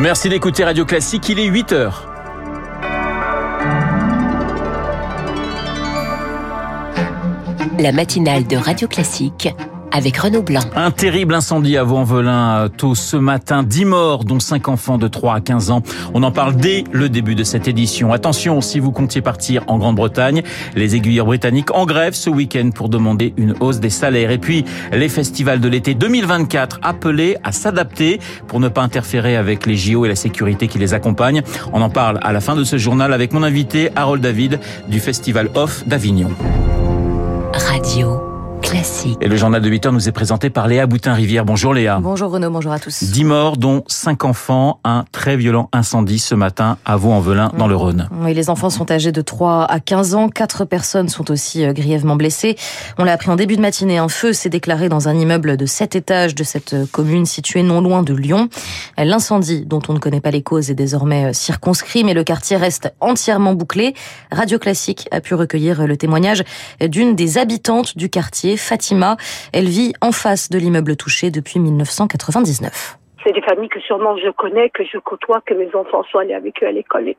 Merci d'écouter Radio Classique, il est 8 heures. La matinale de Radio Classique avec Renaud Blanc. Un terrible incendie à Vaux-en-Velin tôt ce matin. 10 morts, dont 5 enfants de 3 à 15 ans. On en parle dès le début de cette édition. Attention, si vous comptiez partir en Grande-Bretagne, les aiguilleurs britanniques en grève ce week-end pour demander une hausse des salaires. Et puis, les festivals de l'été 2024 appelés à s'adapter pour ne pas interférer avec les JO et la sécurité qui les accompagnent. On en parle à la fin de ce journal avec mon invité Harold David du Festival Off d'Avignon. Radio. Classique. Et le journal de 8 heures nous est présenté par Léa Boutin-Rivière. Bonjour Léa. Bonjour Renaud, bonjour à tous. 10 morts, dont 5 enfants. Un très violent incendie ce matin à Vaux-en-Velin, dans le Rhône. Oui, les enfants sont âgés de 3 à 15 ans. Quatre personnes sont aussi euh, grièvement blessées. On l'a appris en début de matinée. Un feu s'est déclaré dans un immeuble de 7 étages de cette commune située non loin de Lyon. L'incendie, dont on ne connaît pas les causes, est désormais euh, circonscrit, mais le quartier reste entièrement bouclé. Radio Classique a pu recueillir le témoignage d'une des habitantes du quartier, Fatima. Elle vit en face de l'immeuble touché depuis 1999. C'est des familles que sûrement je connais, que je côtoie, que mes enfants sont allés avec eux à l'école.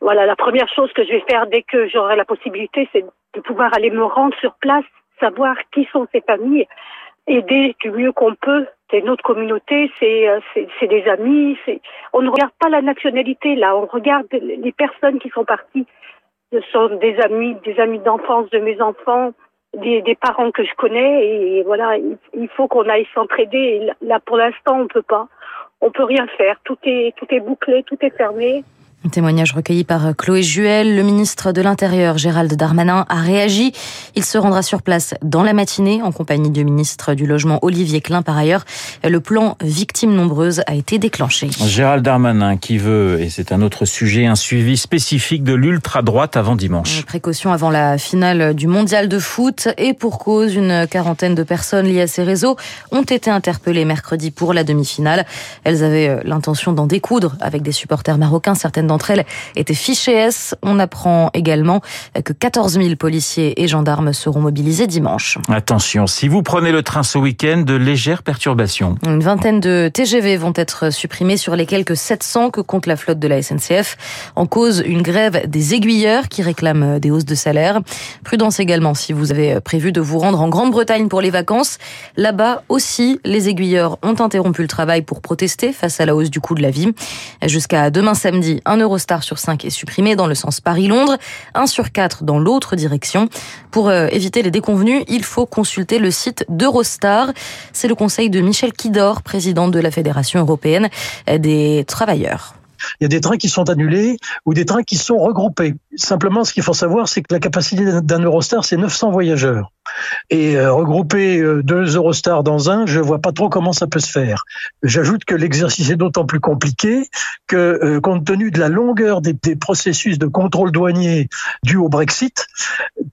Voilà, la première chose que je vais faire dès que j'aurai la possibilité, c'est de pouvoir aller me rendre sur place, savoir qui sont ces familles, aider du mieux qu'on peut. C'est notre communauté, c'est c'est des amis. On ne regarde pas la nationalité là, on regarde les personnes qui sont parties. Ce sont des amis, des amis d'enfance de mes enfants des, parents que je connais et voilà, il, faut qu'on aille s'entraider. Là, pour l'instant, on peut pas. On peut rien faire. Tout est, tout est bouclé, tout est fermé. Un témoignage recueilli par Chloé Juel. Le ministre de l'Intérieur, Gérald Darmanin, a réagi. Il se rendra sur place dans la matinée en compagnie du ministre du Logement, Olivier Klein. Par ailleurs, le plan Victimes nombreuses a été déclenché. Gérald Darmanin qui veut, et c'est un autre sujet, un suivi spécifique de l'ultra-droite avant dimanche. Une précaution avant la finale du mondial de foot et pour cause, une quarantaine de personnes liées à ces réseaux ont été interpellées mercredi pour la demi-finale. Elles avaient l'intention d'en découdre avec des supporters marocains. Certaines d'entre elles étaient fichées S. On apprend également que 14 000 policiers et gendarmes seront mobilisés dimanche. Attention, si vous prenez le train ce week-end, de légères perturbations. Une vingtaine de TGV vont être supprimés sur les quelques 700 que compte la flotte de la SNCF. En cause, une grève des aiguilleurs qui réclament des hausses de salaire. Prudence également si vous avez prévu de vous rendre en Grande-Bretagne pour les vacances. Là-bas aussi, les aiguilleurs ont interrompu le travail pour protester face à la hausse du coût de la vie. Jusqu'à demain samedi, un Eurostar sur 5 est supprimé dans le sens Paris-Londres, 1 sur 4 dans l'autre direction. Pour euh, éviter les déconvenus, il faut consulter le site d'Eurostar. C'est le conseil de Michel Kidor, président de la Fédération européenne des travailleurs. Il y a des trains qui sont annulés ou des trains qui sont regroupés. Simplement, ce qu'il faut savoir, c'est que la capacité d'un Eurostar, c'est 900 voyageurs. Et euh, regrouper euh, deux Eurostars dans un, je vois pas trop comment ça peut se faire. J'ajoute que l'exercice est d'autant plus compliqué que, euh, compte tenu de la longueur des, processus de contrôle douanier dû au Brexit,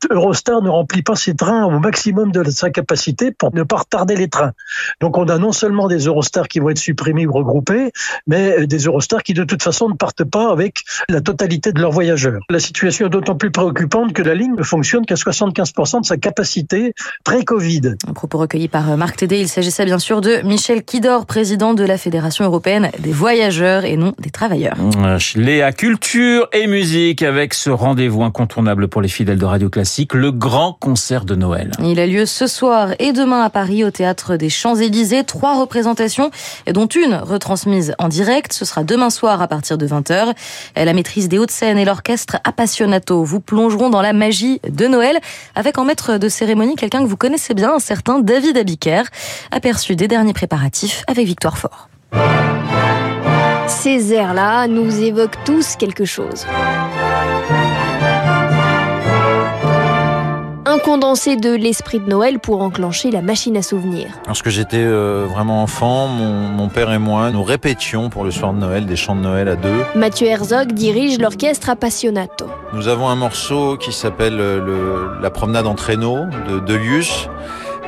Eurostar ne remplit pas ses trains au maximum de sa capacité pour ne pas retarder les trains. Donc on a non seulement des Eurostars qui vont être supprimés ou regroupés, mais des Eurostars qui de toute façon ne partent pas avec la totalité de leurs voyageurs. La situation est d'autant plus préoccupante que la ligne ne fonctionne qu'à 75% de sa capacité pré-Covid. Un propos recueilli par Marc Tédé, il s'agissait bien sûr de Michel Kidor, président de la Fédération européenne des voyageurs et non des travailleurs. Léa, culture et musique avec ce rendez-vous incontournable pour les fidèles de Radio Classique, le grand concert de Noël. Il a lieu ce soir et demain à Paris au théâtre des Champs-Élysées. Trois représentations, dont une retransmise en direct. Ce sera demain soir à partir de 20h. La maîtrise des hautes scènes et l'orchestre Appassionato vous plongeront dans la magie de Noël avec en maître de cérémonie quelqu'un que vous connaissez bien, un certain David Abiker, aperçu des derniers préparatifs avec Victoire Fort. Ces airs-là nous évoquent tous quelque chose. Un condensé de l'esprit de Noël pour enclencher la machine à souvenirs. Lorsque j'étais euh, vraiment enfant, mon, mon, père et moi, nous répétions pour le soir de Noël des chants de Noël à deux. Mathieu Herzog dirige l'orchestre Appassionato. Nous avons un morceau qui s'appelle le, La promenade en traîneau de Delius.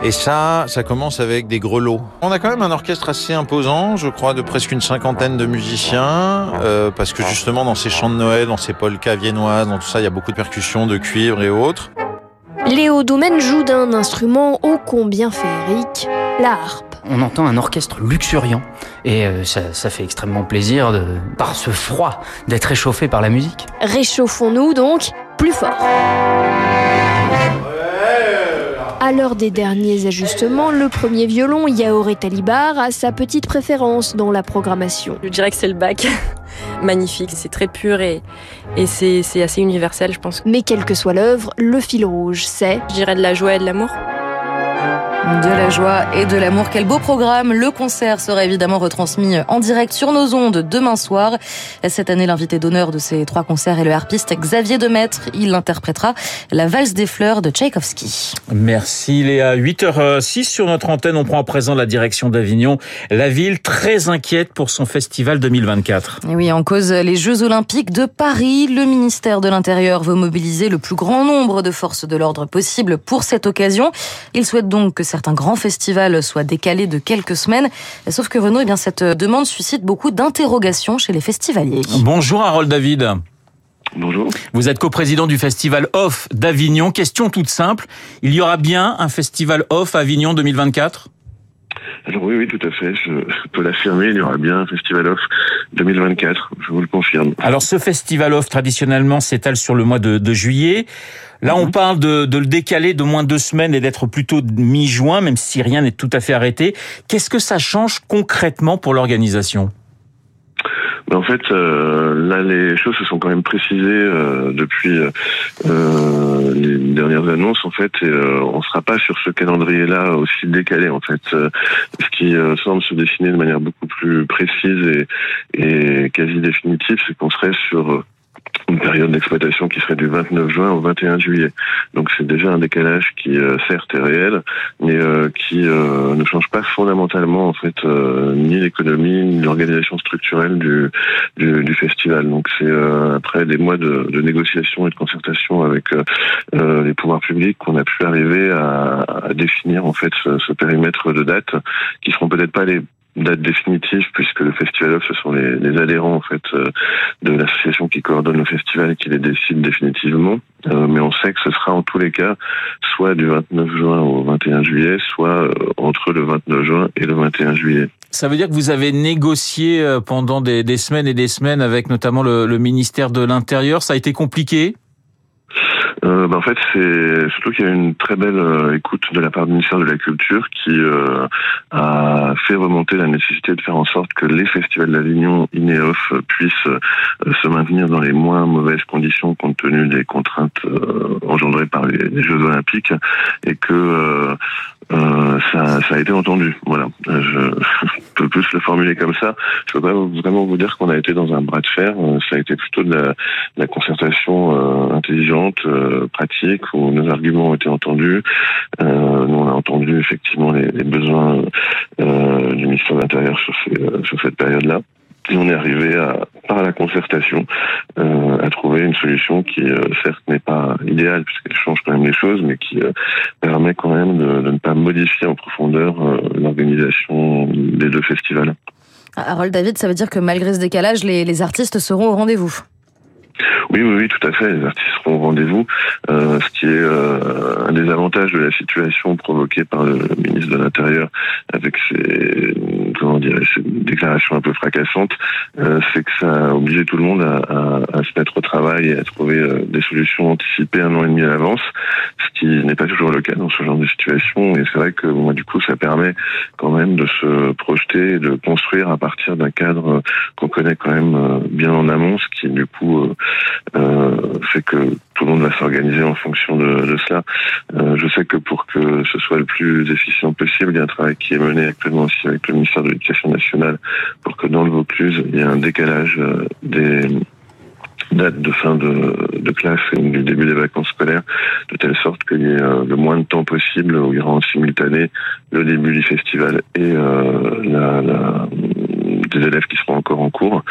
Et ça, ça commence avec des grelots. On a quand même un orchestre assez imposant, je crois, de presque une cinquantaine de musiciens, euh, parce que justement dans ces chants de Noël, dans ces polkas viennoises, dans tout ça, il y a beaucoup de percussions, de cuivre et autres. Léo Doumen joue d'un instrument ô combien féerique, la harpe. on entend un orchestre luxuriant et euh, ça, ça fait extrêmement plaisir de, par ce froid d'être réchauffé par la musique. Réchauffons-nous donc plus fort. À l'heure des derniers ajustements, le premier violon, Yaoré Talibar, a sa petite préférence dans la programmation. Je dirais que c'est le bac. Magnifique, c'est très pur et, et c'est c'est assez universel, je pense. Mais quelle que soit l'œuvre, le fil rouge, c'est Je dirais de la joie et de l'amour. De la joie et de l'amour. Quel beau programme. Le concert sera évidemment retransmis en direct sur nos ondes demain soir. Cette année, l'invité d'honneur de ces trois concerts est le harpiste Xavier Demaître. Il interprétera la valse des fleurs de Tchaïkovski. Merci Léa. 8h06 sur notre antenne, on prend à présent la direction d'Avignon. La ville très inquiète pour son festival 2024. Et oui, en cause les Jeux Olympiques de Paris, le ministère de l'Intérieur veut mobiliser le plus grand nombre de forces de l'ordre possible pour cette occasion. Il souhaite donc que certains grands festivals soient décalés de quelques semaines. Sauf que Renaud, eh bien, cette demande suscite beaucoup d'interrogations chez les festivaliers. Bonjour Harold David. Bonjour. Vous êtes coprésident du festival Off d'Avignon. Question toute simple. Il y aura bien un festival Off à Avignon 2024 Alors oui, oui, tout à fait. Je peux l'affirmer, il y aura bien un Festival Off 2024, je vous le confirme. Alors ce festival off traditionnellement s'étale sur le mois de, de juillet. Là, on parle de, de le décaler de moins de deux semaines et d'être plutôt mi-juin, même si rien n'est tout à fait arrêté. Qu'est-ce que ça change concrètement pour l'organisation? En fait, euh, là, les choses se sont quand même précisées euh, depuis euh, les dernières annonces, en fait, et euh, on sera pas sur ce calendrier-là aussi décalé, en fait. Euh, ce qui euh, semble se dessiner de manière beaucoup plus précise et, et quasi définitive, c'est qu'on serait sur euh, une période d'exploitation qui serait du 29 juin au 21 juillet. Donc c'est déjà un décalage qui euh, certes est réel, mais euh, qui euh, ne change pas fondamentalement en fait euh, ni l'économie ni l'organisation structurelle du, du, du festival. Donc c'est euh, après des mois de, de négociations et de concertation avec les pouvoirs publics qu'on a pu arriver à, à définir en fait ce, ce périmètre de dates qui seront peut-être pas les date définitive puisque le festival ce sont les, les adhérents en fait euh, de l'association qui coordonne le festival et qui les décide définitivement. Euh, mais on sait que ce sera en tous les cas soit du 29 juin au 21 juillet soit euh, entre le 29 juin et le 21 juillet. Ça veut dire que vous avez négocié euh, pendant des, des semaines et des semaines avec notamment le, le ministère de l'Intérieur. Ça a été compliqué? Euh, ben, en fait, c'est surtout qu'il y a une très belle euh, écoute de la part du ministère de la Culture qui euh, a fait remonter la nécessité de faire en sorte que les festivals d'Avignon, INEOF, puissent euh, se maintenir dans les moins mauvaises conditions compte tenu des contraintes euh, engendrées par les, Jeux Olympiques et que euh, ça, ça a été entendu. Voilà, je peux plus le formuler comme ça. Je peux pas vraiment vous dire qu'on a été dans un bras de fer. Euh, Ça a été plutôt de la, de la concertation euh, intelligente, euh, pratique, où nos arguments ont été entendus. Euh, nous, on a entendu effectivement les, les besoins euh, du ministère de l'Intérieur sur, ces, sur cette période-là. Et on est arrivé à, par la concertation euh, à trouver une solution qui, euh, certes, n'est pas idéale puisqu'elle change quand même les choses, mais qui euh, permet quand même de, de ne pas modifier en profondeur l'organisation des deux festivals. Harold David, ça veut dire que malgré ce décalage, les, les artistes seront au rendez-vous? Oui, oui, oui, tout à fait. Les artistes seront au rendez-vous, euh, ce qui est euh, un des avantages de la situation provoquée par le ministre de l'Intérieur avec ses, comment dire, ses déclarations un peu fracassantes, euh, c'est que ça a obligé tout le monde à, à- à se mettre au travail et à trouver euh, des solutions anticipées un an et demi à l'avance, ce qui n'est pas toujours le cas dans ce genre de situation. Et c'est vrai que moi, du coup, ça permet quand même de se projeter et de construire à partir d'un cadre euh, qu'on connaît quand même euh, bien en amont, ce qui du coup fait que tout le monde va s'organiser en fonction de, de cela. Euh, je sais que pour que ce soit le plus efficient possible, il y a un travail qui est mené actuellement aussi avec le ministère de l'Éducation nationale pour que dans le Vaucluse, il y ait un décalage euh, des dates de fin de, classe et du début des vacances scolaires, de telle sorte qu'il y ait euh, le moins de temps possible où il y aura en simultané le début du festival et la- des élèves qui seront encore en cours.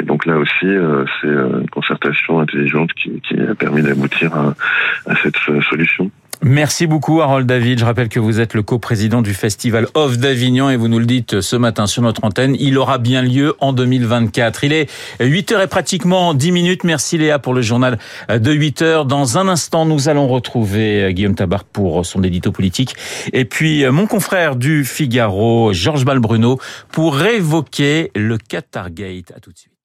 Et donc là aussi, euh, c'est euh, une concertation intelligente qui, qui a permis d'aboutir à, à cette euh, solution. Merci beaucoup Harold David. Je rappelle que vous êtes le coprésident du Festival Off d'Avignon et vous nous le dites ce matin sur notre antenne. Il aura bien lieu en 2024. Il est 8 heures et pratiquement 10 minutes. Merci Léa pour le journal de 8 heures. Dans un instant, nous allons retrouver Guillaume Tabar pour son édito politique. Et puis mon confrère du Figaro, Georges Balbruno, pour évoquer le Qatargate. À tout de suite.